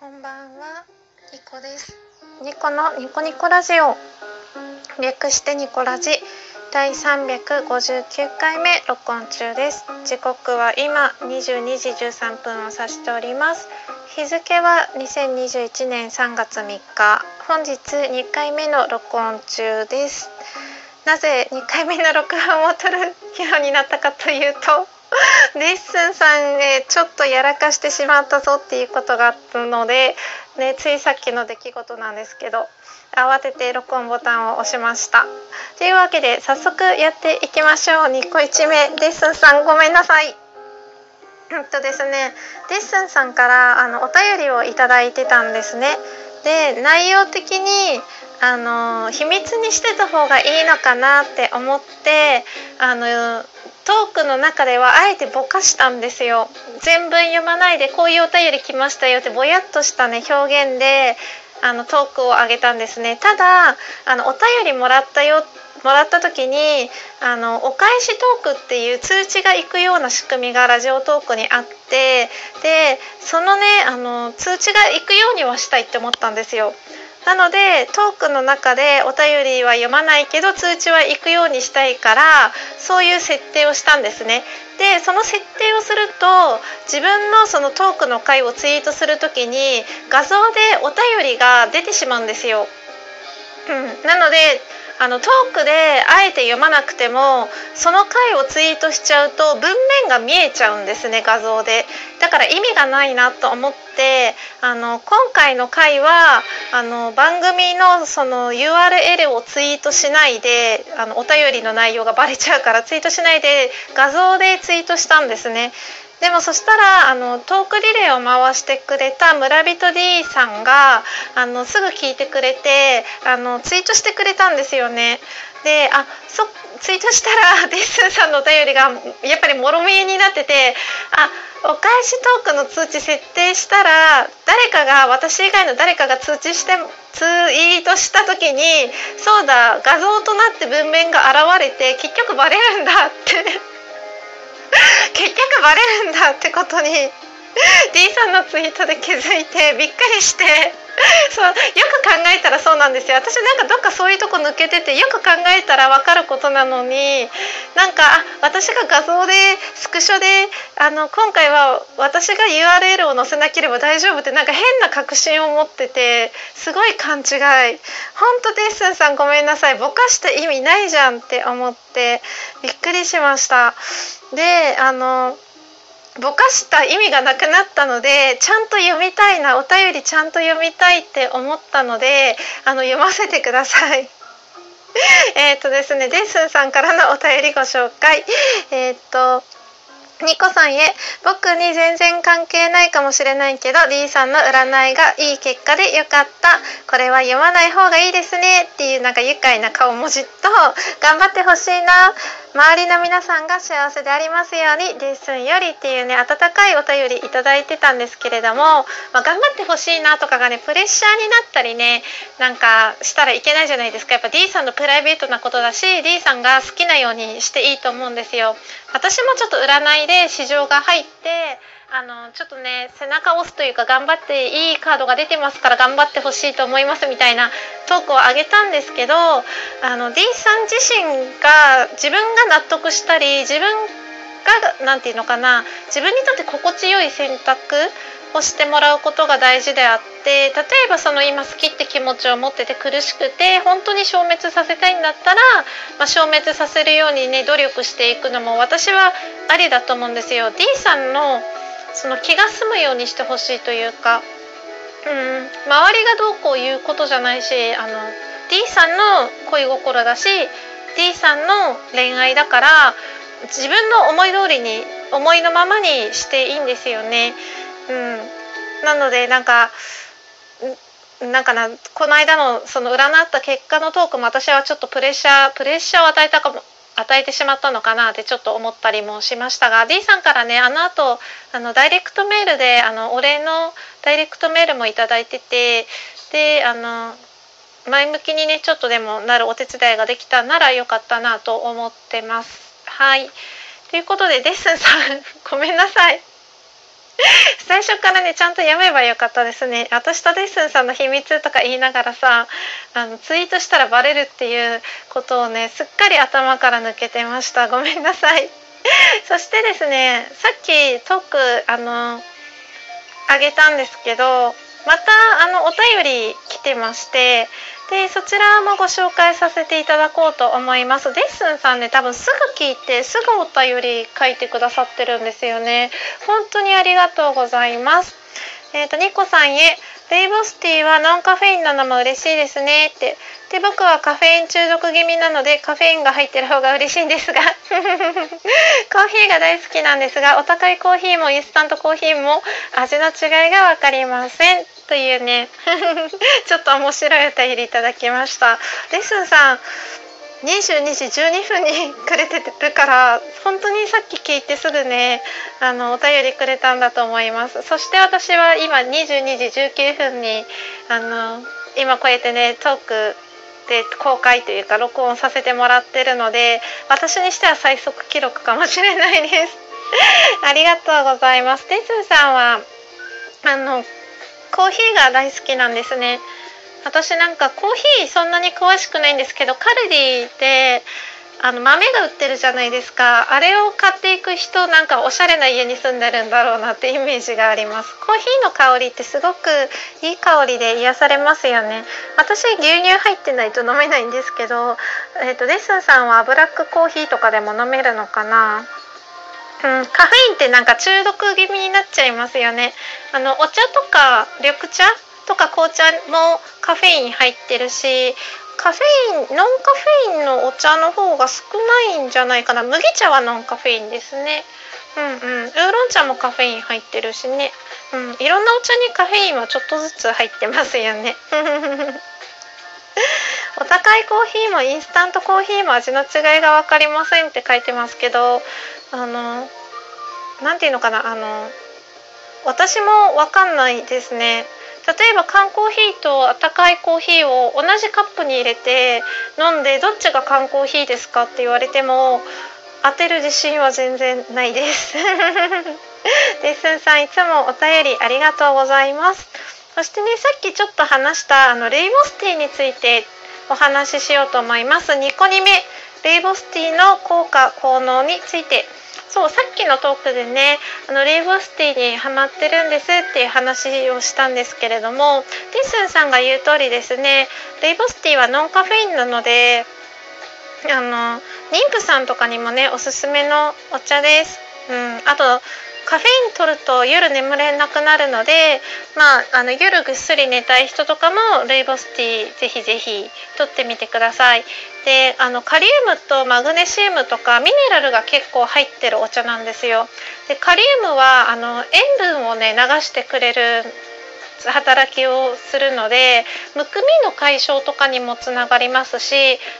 こんばんは、ニコです。ニコのニコニコラジオ。略してニコラジ第359回目録音中です。時刻は今22時13分を指しております。日付は2021年3月3日。本日2回目の録音中です。なぜ2回目の録音を取るようになったかというとレッスンさんへちょっとやらかしてしまったぞっていうことがあったので、ね、ついさっきの出来事なんですけど慌てて録音ボタンを押しました。というわけで早速やっていきましょう2個1目レッスンさんごめんなさい。えっとですねレッスンさんからあのお便りをいただいてたんですね。で内容的にあの秘密にしてた方がいいのかなって思ってあのトークの中ではあえてぼかしたんですよ全文読まないでこういうお便り来ましたよってぼやっとしたね表現であのトークを上げたんですねただあのお便りもらったよもらった時にあのお返しトークっていう通知が行くような仕組みがラジオトークにあってでそのねあの通知が行くようにはしたいって思ったんですよ。なのでトークの中でお便りは読まないけど通知は行くようにしたいからそういう設定をしたんですね。でその設定をすると自分のそのトークの回をツイートする時に画像でお便りが出てしまうんですよ。うん、なのであのトークであえて読まなくてもその回をツイートしちゃうと文面が見えちゃうんですね画像でだから意味がないなと思ってあの今回の回はあの番組のその URL をツイートしないであのお便りの内容がバレちゃうからツイートしないで画像でツイートしたんですね。でもそしたらあのトークリレーを回してくれた村人 D さんがあのすぐ聞いてくれてあのツイートしてくれたんですよね。であそツイートしたら デッスンさんのお便りがやっぱりもろ見えになっててあお返しトークの通知設定したら誰かが私以外の誰かが通知してツイートした時にそうだ画像となって文面が現れて結局バレるんだって 結局バレるんだってことに D さんのツイートで気づいてびっくりして。そうよく考えたらそうなんですよ。私なんかどっかそういうとこ抜けててよく考えたら分かることなのになんかあ私が画像でスクショであの今回は私が URL を載せなければ大丈夫ってなんか変な確信を持っててすごい勘違い。本当デッスンさんごめんなさい。ぼかした意味ないじゃんって思ってびっくりしました。であのぼかした意味がなくなったのでちゃんと読みたいなお便りちゃんと読みたいって思ったのであの読ませてください。えっとですねデッスンさんからのお便りご紹介。えっ、とニコさんへ僕に全然関係ないかもしれないけど D さんの占いがいい結果でよかったこれは読まない方がいいですねっていうなんか愉快な顔文字と頑張ってほしいな周りの皆さんが幸せでありますようにレッスンよりっていうね温かいお便りいただいてたんですけれども、まあ、頑張ってほしいなとかがねプレッシャーになったりねなんかしたらいけないじゃないですかやっぱ D さんのプライベートなことだし D さんが好きなようにしていいと思うんですよ。私もちょっと占いで市場が入ってあのちょっとね背中を押すというか頑張っていいカードが出てますから頑張ってほしいと思いますみたいなトークを上げたんですけどあの D さん自身が自分が納得したり自分が何て言うのかな自分にとって心地よい選択をしてもらうことが大事であって例えばその今好きって気持ちを持ってて苦しくて本当に消滅させたいんだったら、まあ、消滅させるようにね努力していくのも私はありだと思うんですよ。D さんのその気が済むようにしてほしいというか、うん、周りがどうこう言うことじゃないしあの D さんの恋心だし D さんの恋愛だから自分の思い通りに思いのままにしていいんですよね。うん、なのでなんかなんかなこの間のその占った結果のトークも私はちょっとプレッシャープレッシャーを与えたかも与えてしまったのかなってちょっと思ったりもしましたが D さんからねあの後あのダイレクトメールであのお礼のダイレクトメールも頂いててであの前向きにねちょっとでもなるお手伝いができたなら良かったなと思ってます。はいということでデッスンさんごめんなさい。最初からねちゃんと読めばよかったですね。私とデッスンさんの秘密とか言いながらさあのツイートしたらバレるっていうことをねすっかり頭から抜けてました。ごめんなさい。そしてですねさっきトークあのあげたんですけどまたあのお便り来てましてでそちらもご紹介させていただこうと思います。デッスンさんね多分すぐ聞いてすぐお便り書いてくださってるんですよね。本当にありがとうございます。えっ、ー、とニコさんへレイボスティーはノンカフェインなのも嬉しいですね。って。で僕はカフェイン中毒気味なのでカフェインが入ってる方が嬉しいんですが。コーヒーが大好きなんですがお高いコーヒーもインスタントコーヒーも味の違いが分かりません。というね。ちょっと面白いお便りいただきました。レッスンさん22時12分にくれてるから本当にさっき聞いてすぐねあのお便りくれたんだと思います。そして私は今22時19分にあの今こうやってねトークで公開というか録音させてもらってるので私にしては最速記録かもしれないです。ありがとうございます。デスさんはあのコーヒーが大好きなんですね。私なんかコーヒーそんなに詳しくないんですけどカルディであの豆が売ってるじゃないですか。あれを買っていく人なんかおしゃれな家に住んでるんだろうなってイメージがあります。コーヒーの香りってすごくいい香りで癒されますよね。私牛乳入ってないと飲めないんですけど、えーと、レッスンさんはブラックコーヒーとかでも飲めるのかな？うん、カフェインってなんか中毒気味になっちゃいますよね。あのお茶とか緑茶とか紅茶もカフェイン入ってるしカフェインノンカフェインのお茶の方が少ないんじゃないかな。麦茶はノンカフェインですね。うんうん。ウーロン茶もカフェイン入ってるしね。うん。いろんなお茶にカフェインはちょっとずつ入ってますよね。お高いコーヒーもインスタントコーヒーも味の違いが分かりませんって書いてますけどあの何て言うのかな。あの私も分かんないですね。例えば缶コーヒーと温かいコーヒーを同じカップに入れて飲んでどっちが缶コーヒーですかって言われても当てる自信は全然ないです。デッスンさんいつもお便りありがとうございます。そしてねさっきちょっと話したあのレイボスティーについてお話ししようと思います。2個2目レイボスティーの効果効能についてそうさっきのトークでねあのレイボスティーにハマってるんですっていう話をしたんですけれどもティスンさんが言う通りですねレイボスティーはノンカフェインなのであの妊婦さんとかにもねおすすめのお茶です。うん、あとカフェイン取ると夜眠れなくなるので、まあ、あの夜ぐっすり寝たい人とかもルイボスティーぜひぜひ取ってみてください。であのカリウムとマグネシウムとかミネラルが結構入ってるお茶なんですよ。でカリウムはあの塩分をね流してくれる働きをするのでむくみの解消とかにもつながりますし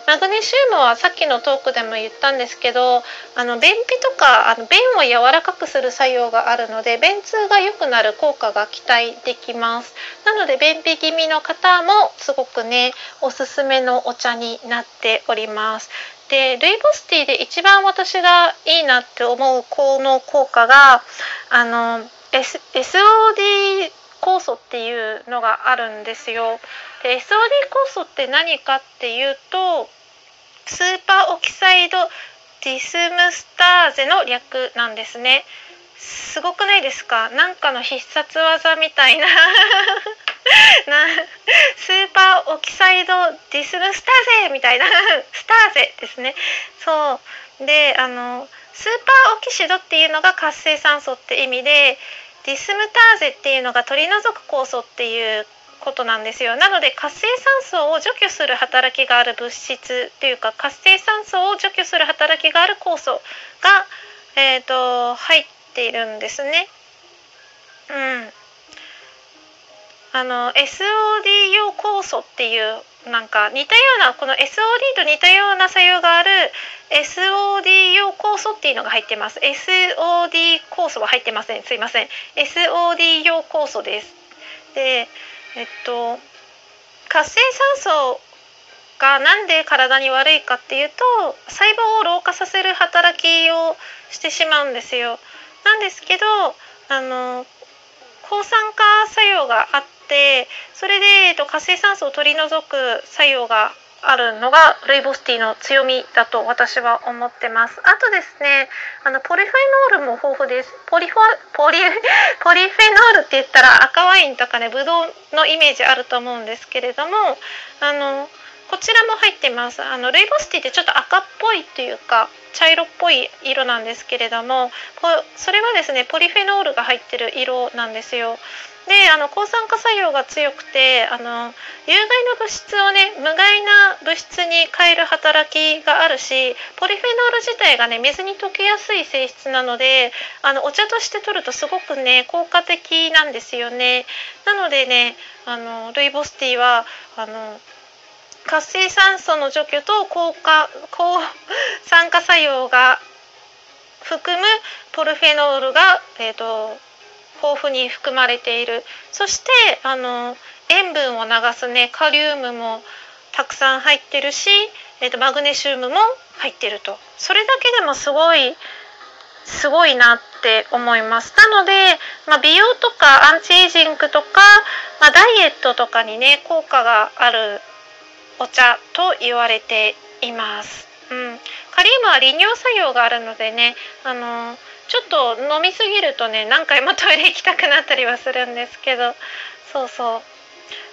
マグネシウムはさっきのトークでも言ったんですけどあの便秘とかあの便を柔らかくする作用があるので便通が良くなる効果が期待できます。なので便秘気味の方もすごくねおすすめのお茶になっております。でルイボスティーで一番私がいいなって思う効能効果があの S SOD 酵素っていうのがあるんですよ。で SOD 酵素って何かっていうとスーパーオキサイドディスムスターゼの略なんですね。すごくないですか？なんかの必殺技みたいな。なスーパーオキサイドディスムスターゼみたいな。スターゼですね。そう。であのスーパーオキシドっていうのが活性酸素って意味でディスムターゼっていうのが取り除く酵素っていうことなんですよなので活性酸素を除去する働きがある物質というか活性酸素を除去する働きがある酵素が、えーと、入っているんですね。うんあの SOD 用酵素っていうなんか似たようなこの SOD と似たような作用がある SOD 用酵素っていうのが入ってます。SOD 酵素は入ってません。すいません。SOD 用酵素です。でえっと活性酸素がなんで体に悪いかっていうと細胞を老化させる働きをしてしまうんですよ。なんですけどあの抗酸化作用があってそれで、えっと、活性酸素を取り除く作用があるのがルイボスティーの強みだと私は思ってます。あとですね、あのポリフェノールも豊富です。ポリフォポリ ポリフェノールって言ったら赤ワインとかね、ブドウのイメージあると思うんですけれども、あのこちらも入ってます。あのルイボスティーってちょっと赤っぽいっていうか茶色っぽい色なんですけれども、それはですねポリフェノールが入ってる色なんですよ。であの抗酸化作用が強くてあの有害な物質をね無害な物質に変える働きがあるしポリフェノール自体がね水に溶けやすい性質なのであのお茶として取るとすごくね効果的なんですよね。なのでねあのルイボスティーはあの活性酸素の除去と抗化抗酸化作用が含むポルフェノールが、えーと豊富に含まれている。そしてあの塩分を流すねカリウムもたくさん入ってるし、えーと、マグネシウムも入ってると。それだけでもすごいすごいなって思います。なので、まあ、美容とかアンチエイジングとか、まあ、ダイエットとかにね効果があるお茶と言われています、うん、カリウムは利尿作用があるのでねあのちょっと飲みすぎるとね何回も トイレ行きたくなったりはするんですけど。そうそう。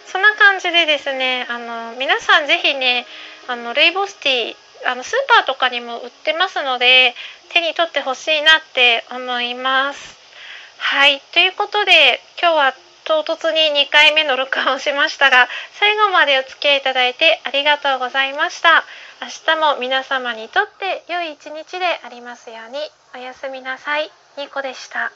そんな感じでですねあの皆さん是非ねあのレイボスティーあのスーパーとかにも売ってますので手に取ってほしいなって思います。はい。ということで今日は唐突に2回目の録音をしましたが最後までお付き合いいただいてありがとうございました。明日も皆様にとって良い一日でありますようにおやすみなさい。ニコでした。